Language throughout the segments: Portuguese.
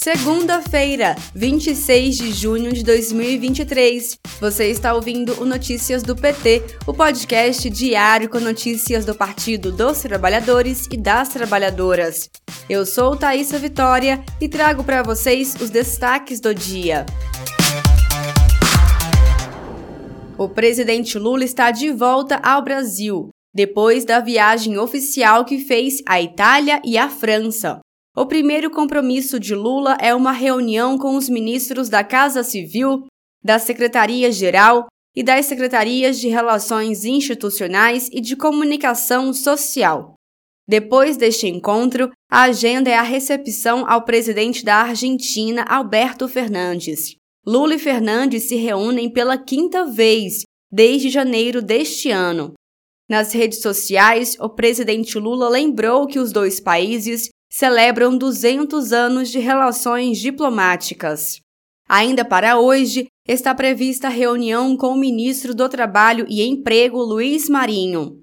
Segunda-feira, 26 de junho de 2023. Você está ouvindo o Notícias do PT, o podcast diário com notícias do Partido dos Trabalhadores e das Trabalhadoras. Eu sou Thaisa Vitória e trago para vocês os destaques do dia. O presidente Lula está de volta ao Brasil, depois da viagem oficial que fez à Itália e à França. O primeiro compromisso de Lula é uma reunião com os ministros da Casa Civil, da Secretaria-Geral e das Secretarias de Relações Institucionais e de Comunicação Social. Depois deste encontro, a agenda é a recepção ao presidente da Argentina, Alberto Fernandes. Lula e Fernandes se reúnem pela quinta vez desde janeiro deste ano. Nas redes sociais, o presidente Lula lembrou que os dois países celebram 200 anos de relações diplomáticas. Ainda para hoje, está prevista reunião com o ministro do Trabalho e Emprego, Luiz Marinho.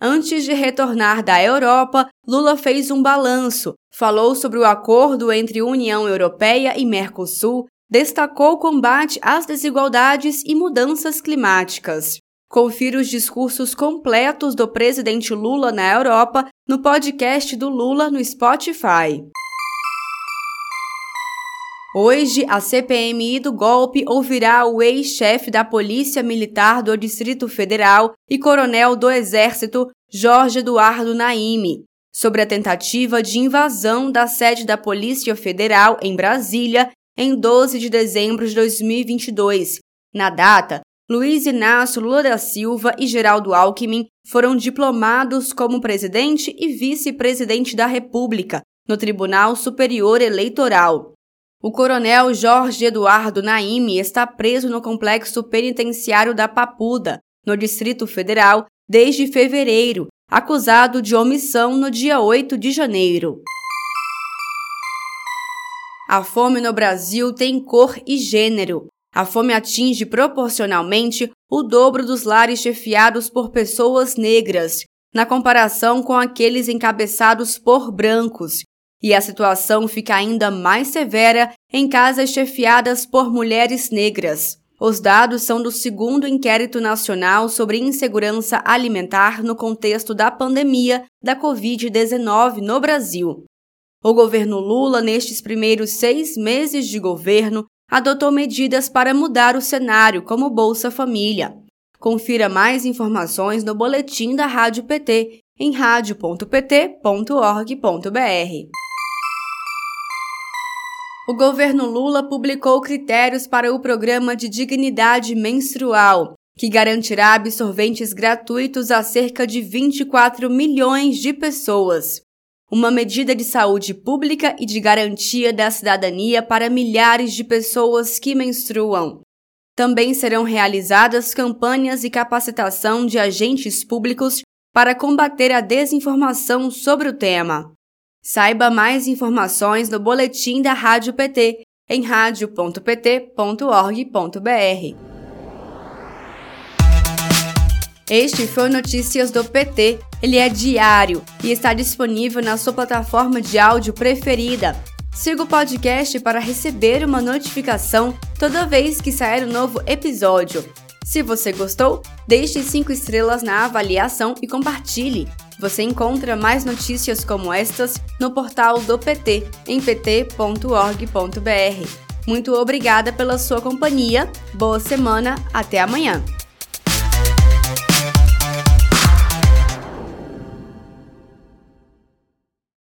Antes de retornar da Europa, Lula fez um balanço, falou sobre o acordo entre União Europeia e Mercosul, destacou o combate às desigualdades e mudanças climáticas. Confira os discursos completos do presidente Lula na Europa no podcast do Lula no Spotify. Hoje, a CPMI do golpe ouvirá o ex-chefe da Polícia Militar do Distrito Federal e coronel do Exército, Jorge Eduardo Naime, sobre a tentativa de invasão da sede da Polícia Federal em Brasília em 12 de dezembro de 2022. Na data, Luiz Inácio Lula da Silva e Geraldo Alckmin foram diplomados como presidente e vice-presidente da República no Tribunal Superior Eleitoral. O coronel Jorge Eduardo Naime está preso no complexo penitenciário da Papuda, no Distrito Federal, desde fevereiro, acusado de omissão no dia 8 de janeiro. A fome no Brasil tem cor e gênero. A fome atinge proporcionalmente o dobro dos lares chefiados por pessoas negras, na comparação com aqueles encabeçados por brancos, e a situação fica ainda mais severa em casas chefiadas por mulheres negras. Os dados são do segundo inquérito nacional sobre insegurança alimentar no contexto da pandemia da Covid-19 no Brasil. O governo Lula, nestes primeiros seis meses de governo, adotou medidas para mudar o cenário, como Bolsa Família. Confira mais informações no boletim da Rádio PT em radio.pt.org.br. O governo Lula publicou critérios para o programa de dignidade menstrual, que garantirá absorventes gratuitos a cerca de 24 milhões de pessoas uma medida de saúde pública e de garantia da cidadania para milhares de pessoas que menstruam. Também serão realizadas campanhas e capacitação de agentes públicos para combater a desinformação sobre o tema. Saiba mais informações no boletim da Rádio PT em radio.pt.org.br. Este foi o Notícias do PT. Ele é diário e está disponível na sua plataforma de áudio preferida. Siga o podcast para receber uma notificação toda vez que sair um novo episódio. Se você gostou, deixe 5 estrelas na avaliação e compartilhe. Você encontra mais notícias como estas no portal do PT em pt.org.br. Muito obrigada pela sua companhia. Boa semana, até amanhã.